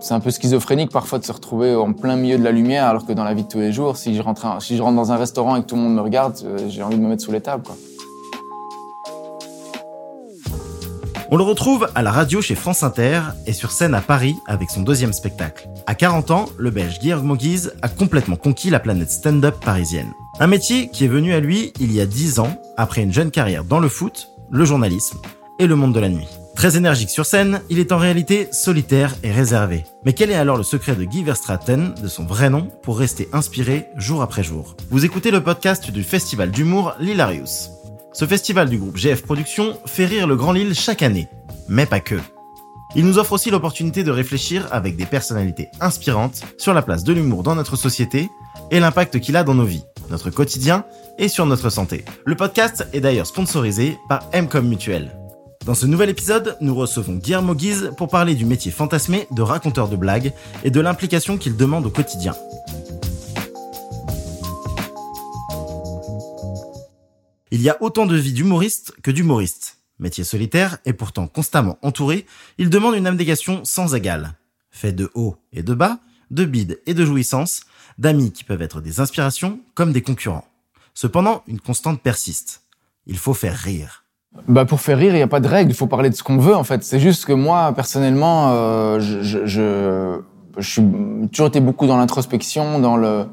C'est un peu schizophrénique parfois de se retrouver en plein milieu de la lumière, alors que dans la vie de tous les jours, si je rentre, dans un restaurant et que tout le monde me regarde, euh, j'ai envie de me mettre sous les tables. On le retrouve à la radio chez France Inter et sur scène à Paris avec son deuxième spectacle. À 40 ans, le belge Guillermo Guise a complètement conquis la planète stand-up parisienne. Un métier qui est venu à lui il y a 10 ans, après une jeune carrière dans le foot, le journalisme et le monde de la nuit. Très énergique sur scène, il est en réalité solitaire et réservé. Mais quel est alors le secret de Guy Verstraeten, de son vrai nom, pour rester inspiré jour après jour? Vous écoutez le podcast du festival d'humour L'Hilarius. Ce festival du groupe GF Productions fait rire le Grand Lille chaque année, mais pas que. Il nous offre aussi l'opportunité de réfléchir avec des personnalités inspirantes sur la place de l'humour dans notre société et l'impact qu'il a dans nos vies, notre quotidien et sur notre santé. Le podcast est d'ailleurs sponsorisé par Mcom Mutuel. Dans ce nouvel épisode, nous recevons Guillermo Guise pour parler du métier fantasmé de raconteur de blagues et de l'implication qu'il demande au quotidien. Il y a autant de vie d'humoriste que d'humoriste. Métier solitaire et pourtant constamment entouré, il demande une abnégation sans égale. Fait de haut et de bas, de bide et de jouissance, d'amis qui peuvent être des inspirations comme des concurrents. Cependant, une constante persiste. Il faut faire rire. Bah pour faire rire, il n'y a pas de règle. Il faut parler de ce qu'on veut en fait. C'est juste que moi, personnellement, euh, je, suis toujours été beaucoup dans l'introspection, dans le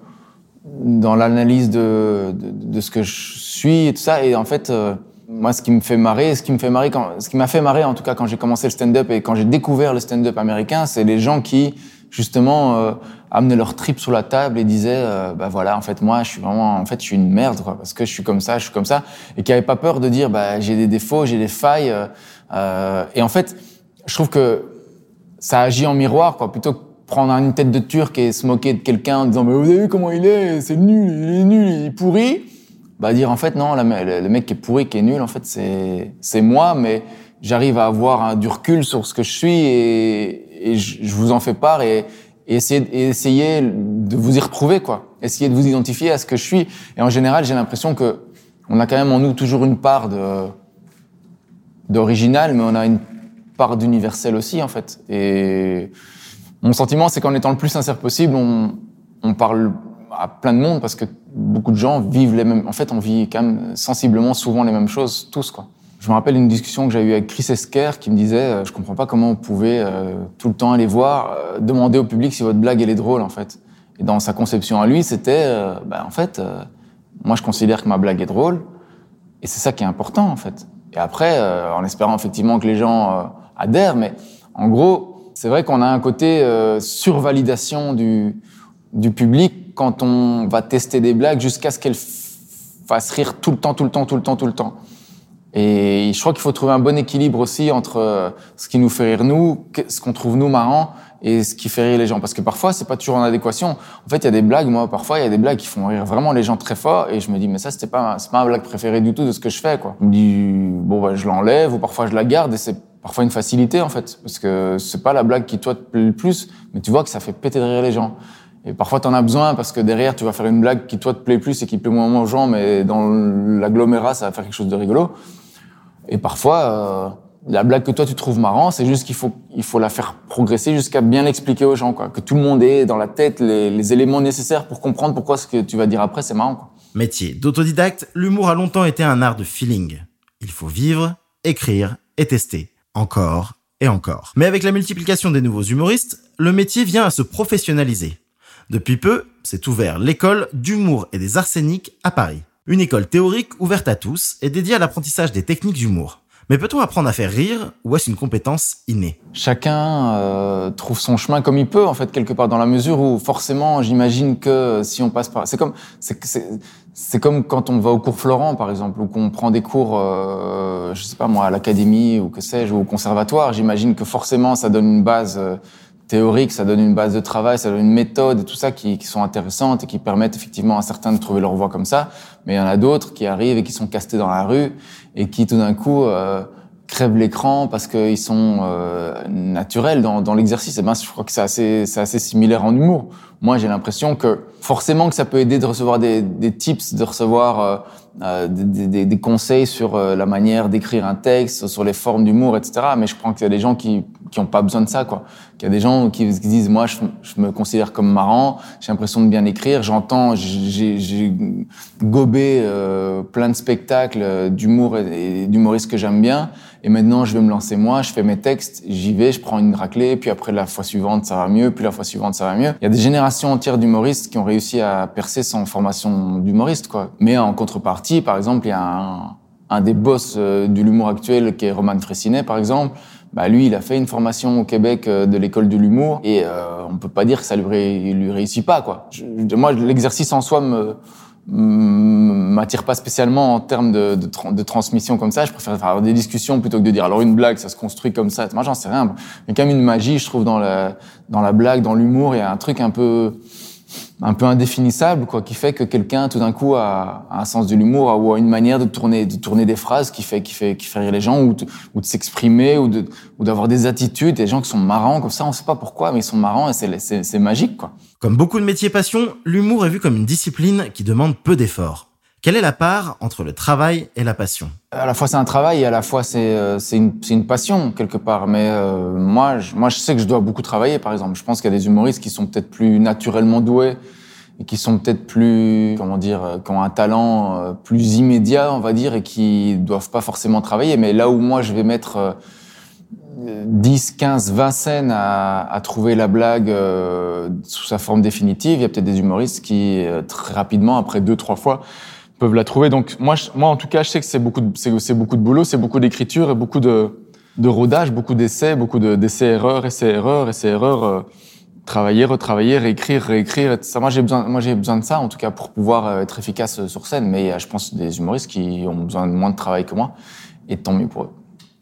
dans l'analyse de, de, ce que je suis et tout ça. Et en fait, euh, moi, ce qui me fait marrer, ce qui me fait marrer, ce qui m'a fait marrer en tout cas quand j'ai commencé le stand-up et quand j'ai découvert le stand-up américain, c'est les gens qui justement euh, amenaient leur trip sur la table et disaient euh, bah voilà en fait moi je suis vraiment en fait je suis une merde quoi, parce que je suis comme ça je suis comme ça. Et qui n'avaient pas peur de dire bah j'ai des défauts j'ai des failles euh, euh, et en fait je trouve que ça agit en miroir quoi plutôt que prendre une tête de turc et se moquer de quelqu'un en disant mais vous avez vu comment il est c'est nul il est nul il est pourri bah dire en fait non le mec qui est pourri qui est nul en fait c'est c'est moi mais j'arrive à avoir un, du recul sur ce que je suis et, et je, je, vous en fais part et, et essayer, de vous y retrouver, quoi. Essayer de vous identifier à ce que je suis. Et en général, j'ai l'impression que on a quand même en nous toujours une part de d'original, mais on a une part d'universel aussi, en fait. Et mon sentiment, c'est qu'en étant le plus sincère possible, on, on parle à plein de monde parce que beaucoup de gens vivent les mêmes. En fait, on vit quand même sensiblement souvent les mêmes choses, tous, quoi. Je me rappelle une discussion que j'ai eue avec Chris Esquer qui me disait euh, Je comprends pas comment vous pouvez euh, tout le temps aller voir, euh, demander au public si votre blague elle est drôle en fait. Et dans sa conception à lui, c'était euh, bah, En fait, euh, moi je considère que ma blague est drôle et c'est ça qui est important en fait. Et après, en espérant effectivement que les gens adhèrent, mais en gros, c'est vrai qu'on a un côté survalidation du, du public quand on va tester des blagues jusqu'à ce qu'elles fassent rire tout le temps, tout le temps, tout le temps, tout le temps. Et je crois qu'il faut trouver un bon équilibre aussi entre euh, ce qui nous fait rire nous, ce qu'on trouve nous marrant et ce qui fait rire les gens. Parce que parfois, c'est pas toujours en adéquation. En fait, il y a des blagues, moi, parfois, il y a des blagues qui font rire vraiment les gens très fort et je me dis, mais ça, c'était pas, c'est pas ma blague préférée du tout de ce que je fais, quoi. Je me dis, bon, bah, je l'enlève ou parfois je la garde et c'est parfois une facilité, en fait. Parce que c'est pas la blague qui, toi, te plaît le plus, mais tu vois que ça fait péter de rire les gens. Et parfois, tu en as besoin parce que derrière, tu vas faire une blague qui, toi, te plaît plus et qui plaît moins aux gens, mais dans l'agglomérat, ça va faire quelque chose de rigolo. Et parfois, euh, la blague que toi tu trouves marrant, c'est juste qu'il faut, il faut la faire progresser jusqu'à bien l'expliquer aux gens, quoi. Que tout le monde ait dans la tête les, les, éléments nécessaires pour comprendre pourquoi ce que tu vas dire après c'est marrant, quoi. Métier d'autodidacte, l'humour a longtemps été un art de feeling. Il faut vivre, écrire et tester. Encore et encore. Mais avec la multiplication des nouveaux humoristes, le métier vient à se professionnaliser. Depuis peu, s'est ouvert l'école d'humour et des arséniques à Paris. Une école théorique ouverte à tous et dédiée à l'apprentissage des techniques d'humour. Mais peut-on apprendre à faire rire ou est-ce une compétence innée? Chacun euh, trouve son chemin comme il peut en fait quelque part dans la mesure où forcément j'imagine que si on passe par c'est comme c'est comme quand on va au cours Florent par exemple ou qu'on prend des cours euh, je sais pas moi à l'académie ou que sais-je ou au conservatoire j'imagine que forcément ça donne une base euh, théorique, ça donne une base de travail, ça donne une méthode et tout ça qui, qui, sont intéressantes et qui permettent effectivement à certains de trouver leur voie comme ça. Mais il y en a d'autres qui arrivent et qui sont castés dans la rue et qui tout d'un coup euh, crèvent l'écran parce qu'ils sont euh, naturels dans, dans l'exercice. Et ben, je crois que c'est assez, assez similaire en humour. Moi j'ai l'impression que forcément que ça peut aider de recevoir des, des tips, de recevoir euh, euh des, des, des, conseils sur euh, la manière d'écrire un texte, sur les formes d'humour, etc. Mais je crois qu'il y a des gens qui qui ont pas besoin de ça, quoi. Qu'il y a des gens qui, qui disent, moi, je, je, me considère comme marrant, j'ai l'impression de bien écrire, j'entends, j'ai gobé euh, plein de spectacles d'humour et, et d'humoristes que j'aime bien, et maintenant, je vais me lancer moi, je fais mes textes, j'y vais, je prends une raclée, puis après la fois suivante, ça va mieux, puis la fois suivante, ça va mieux. Il y a des générations entières d'humoristes qui ont réussi à percer sans formation d'humoriste, quoi. Mais en contrepartie, par exemple, il y a un, des boss euh, de l'humour actuel qui est Roman Fressinet, par exemple. Bah, lui, il a fait une formation au Québec euh, de l'école de l'humour et euh, on peut pas dire que ça lui, lui réussit pas, quoi. Moi, l'exercice en soi me m'attire pas spécialement en termes de, de, de, transmission comme ça. Je préfère faire des discussions plutôt que de dire alors une blague, ça se construit comme ça. Moi, j'en sais rien. Il y a quand même une magie, je trouve, dans la, dans la blague, dans l'humour. Il y a un truc un peu un peu indéfinissable, quoi, qui fait que quelqu'un, tout d'un coup, a, un sens de l'humour ou a une manière de tourner, de tourner des phrases qui fait, qui fait, qui fait rire les gens ou de, ou de s'exprimer ou de, ou d'avoir des attitudes, des gens qui sont marrants comme ça, on sait pas pourquoi, mais ils sont marrants et c'est, c'est magique, quoi. Comme beaucoup de métiers passion, l'humour est vu comme une discipline qui demande peu d'efforts. Quelle est la part entre le travail et la passion? À la fois c'est un travail et à la fois c'est euh, une, passion quelque part. Mais euh, moi, je, moi je sais que je dois beaucoup travailler. Par exemple, je pense qu'il y a des humoristes qui sont peut-être plus naturellement doués et qui sont peut-être plus comment dire, euh, qui ont un talent plus immédiat, on va dire, et qui doivent pas forcément travailler. Mais là où moi je vais mettre 10, 15, 20 scènes à, trouver la blague sous sa forme définitive, il y a peut-être des humoristes qui très rapidement, après deux, trois fois, peuvent la trouver. Donc moi, je, moi en tout cas, je sais que c'est beaucoup, c'est, beaucoup de boulot, c'est beaucoup d'écriture et beaucoup de, de rodage, beaucoup d'essais, beaucoup de, d'essais erreurs, essais erreurs, essais erreurs. Euh, travailler, retravailler, réécrire, réécrire. Ça. Moi, j'ai besoin, moi, j'ai besoin de ça, en tout cas, pour pouvoir euh, être efficace euh, sur scène. Mais a, je pense, des humoristes qui ont besoin de moins de travail que moi, et tant mieux pour eux.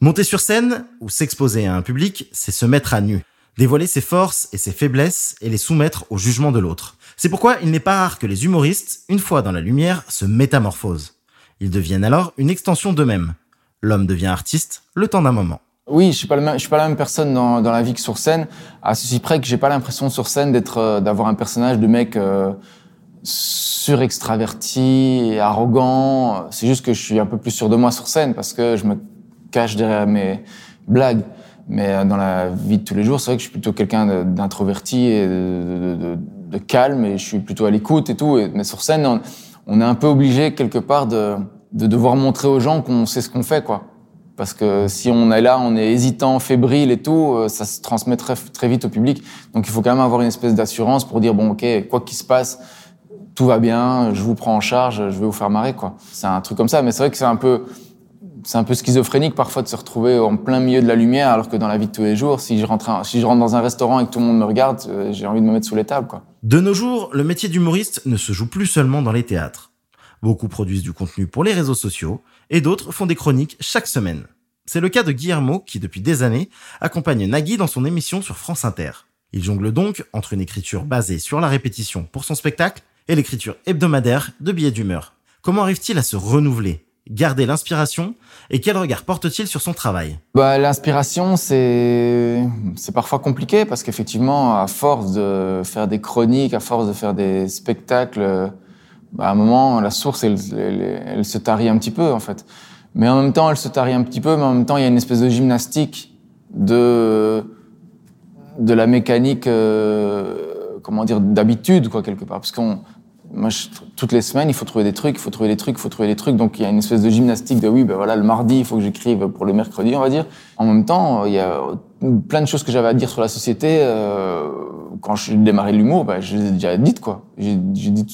Monter sur scène ou s'exposer à un public, c'est se mettre à nu, dévoiler ses forces et ses faiblesses et les soumettre au jugement de l'autre. C'est pourquoi il n'est pas rare que les humoristes, une fois dans la lumière, se métamorphosent. Ils deviennent alors une extension d'eux-mêmes. L'homme devient artiste le temps d'un moment. Oui, je suis pas suis pas la même personne dans, la vie que sur scène. À ceci près que j'ai pas l'impression sur scène d'être, euh, d'avoir un personnage de mec euh, surextraverti et arrogant. C'est juste que je suis un peu plus sûr de moi sur scène parce que je me cache derrière mes blagues. Mais euh, dans la vie de tous les jours, c'est vrai que je suis plutôt quelqu'un d'introverti et de, calme et je suis plutôt à l'écoute et tout. mais sur scène, on, est un peu obligé quelque part de, de devoir montrer aux gens qu'on sait ce qu'on fait, quoi. Parce que si on est là, on est hésitant, fébrile et tout, euh, ça se transmet très, très vite au public. Donc il faut quand même avoir une espèce d'assurance pour dire bon, ok, quoi qu'il se passe, tout va bien, je vous prends en charge, je vais vous faire marrer, quoi. C'est un truc comme ça. Mais c'est vrai que c'est un peu c'est un peu schizophrénique parfois de se retrouver en plein milieu de la lumière, alors que dans la vie de tous les jours, si je rentre, si je rentre dans un restaurant et que tout le monde me regarde, euh, j'ai envie de me mettre sous les tables. Quoi. De nos jours, le métier d'humoriste ne se joue plus seulement dans les théâtres. Beaucoup produisent du contenu pour les réseaux sociaux et d'autres font des chroniques chaque semaine. C'est le cas de Guillermo qui, depuis des années, accompagne Nagui dans son émission sur France Inter. Il jongle donc entre une écriture basée sur la répétition pour son spectacle et l'écriture hebdomadaire de billets d'humeur. Comment arrive-t-il à se renouveler? Garder l'inspiration. Et quel regard porte-t-il sur son travail? Bah, L'inspiration, c'est parfois compliqué parce qu'effectivement, à force de faire des chroniques, à force de faire des spectacles, bah, à un moment, la source, elle, se tarit un petit peu en fait. Mais en même temps, elle se tarit un petit peu, mais en même temps, il y a une espèce de gymnastique de de la mécanique, euh, comment dire, d'habitude quoi quelque part, parce qu'on moi, je, toutes les semaines, il faut trouver des trucs, il faut trouver des trucs, il faut trouver des trucs. Donc, il y a une espèce de gymnastique de oui, ben voilà, le mardi, il faut que j'écrive pour le mercredi, on va dire. En même temps, il y a plein de choses que j'avais à dire sur la société. Euh, quand j'ai démarré l'humour, ben, je les ai déjà dites, quoi. J'ai dit,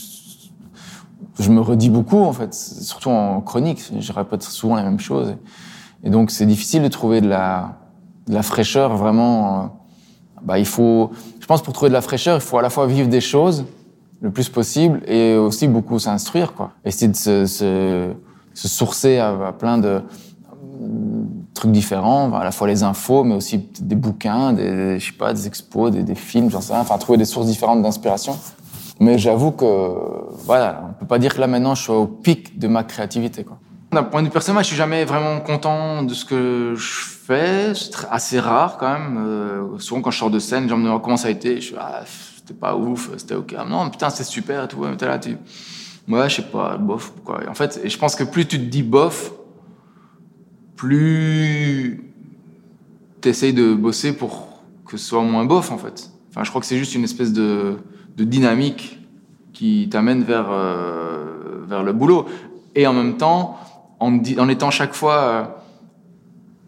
je me redis beaucoup, en fait, surtout en chronique. Je répète souvent les mêmes choses. Et donc, c'est difficile de trouver de la, de la fraîcheur, vraiment. Bah, il faut, je pense, pour trouver de la fraîcheur, il faut à la fois vivre des choses, le plus possible et aussi beaucoup s'instruire, quoi. Essayer de se, se, se sourcer à, plein de euh, trucs différents, à la fois les infos, mais aussi des bouquins, des, je sais pas, des expos, des, des films, j'en sais rien. Enfin, trouver des sources différentes d'inspiration. Mais j'avoue que, voilà, on peut pas dire que là maintenant je suis au pic de ma créativité, quoi. D'un point de vue personnel, je suis jamais vraiment content de ce que je fais. C'est assez rare quand même. Euh, souvent quand je sors de scène, les gens me demandent comment ça a été. Je suis ah, c'était pas ouf, c'était ok. Ah, non, putain, c'était super et tout. Ouais, là, tu... ouais, je sais pas, bof. Quoi. En fait, je pense que plus tu te dis bof, plus tu essayes de bosser pour que ce soit moins bof en fait. Enfin, je crois que c'est juste une espèce de, de dynamique qui t'amène vers, euh, vers le boulot. Et en même temps, en, en étant chaque fois euh,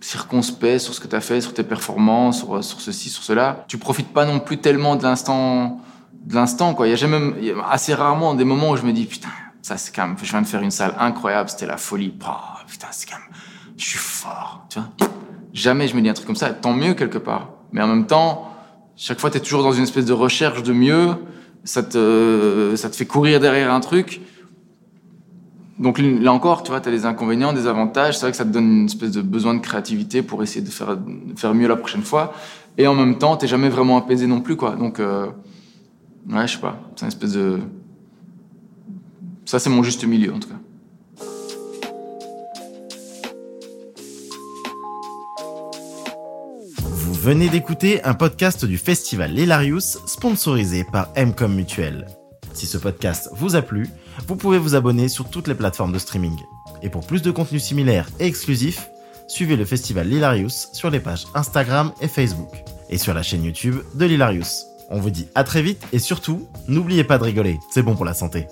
circonspect sur ce que tu as fait, sur tes performances, sur, sur, ceci, sur cela, tu profites pas non plus tellement de l'instant de l'instant quoi. Il y a jamais y a assez rarement des moments où je me dis putain, ça c'est quand même je viens de faire une salle incroyable, c'était la folie. Oh, putain, c'est quand même je suis fort, tu vois. Jamais je me dis un truc comme ça, tant mieux quelque part. Mais en même temps, chaque fois tu es toujours dans une espèce de recherche de mieux, ça te ça te fait courir derrière un truc donc là encore, tu vois, tu as des inconvénients, des avantages. C'est vrai que ça te donne une espèce de besoin de créativité pour essayer de faire, mieux la prochaine fois. Et en même temps, t'es jamais vraiment apaisé non plus, quoi. Donc, euh, ouais, je sais pas. C'est une espèce de. Ça, c'est mon juste milieu, en tout cas. Vous venez d'écouter un podcast du festival L'Hilarius, sponsorisé par Mcom Mutuel. Si ce podcast vous a plu, vous pouvez vous abonner sur toutes les plateformes de streaming. Et pour plus de contenu similaire et exclusif, suivez le festival Lilarius sur les pages Instagram et Facebook, et sur la chaîne YouTube de Lilarius. On vous dit à très vite et surtout, n'oubliez pas de rigoler, c'est bon pour la santé.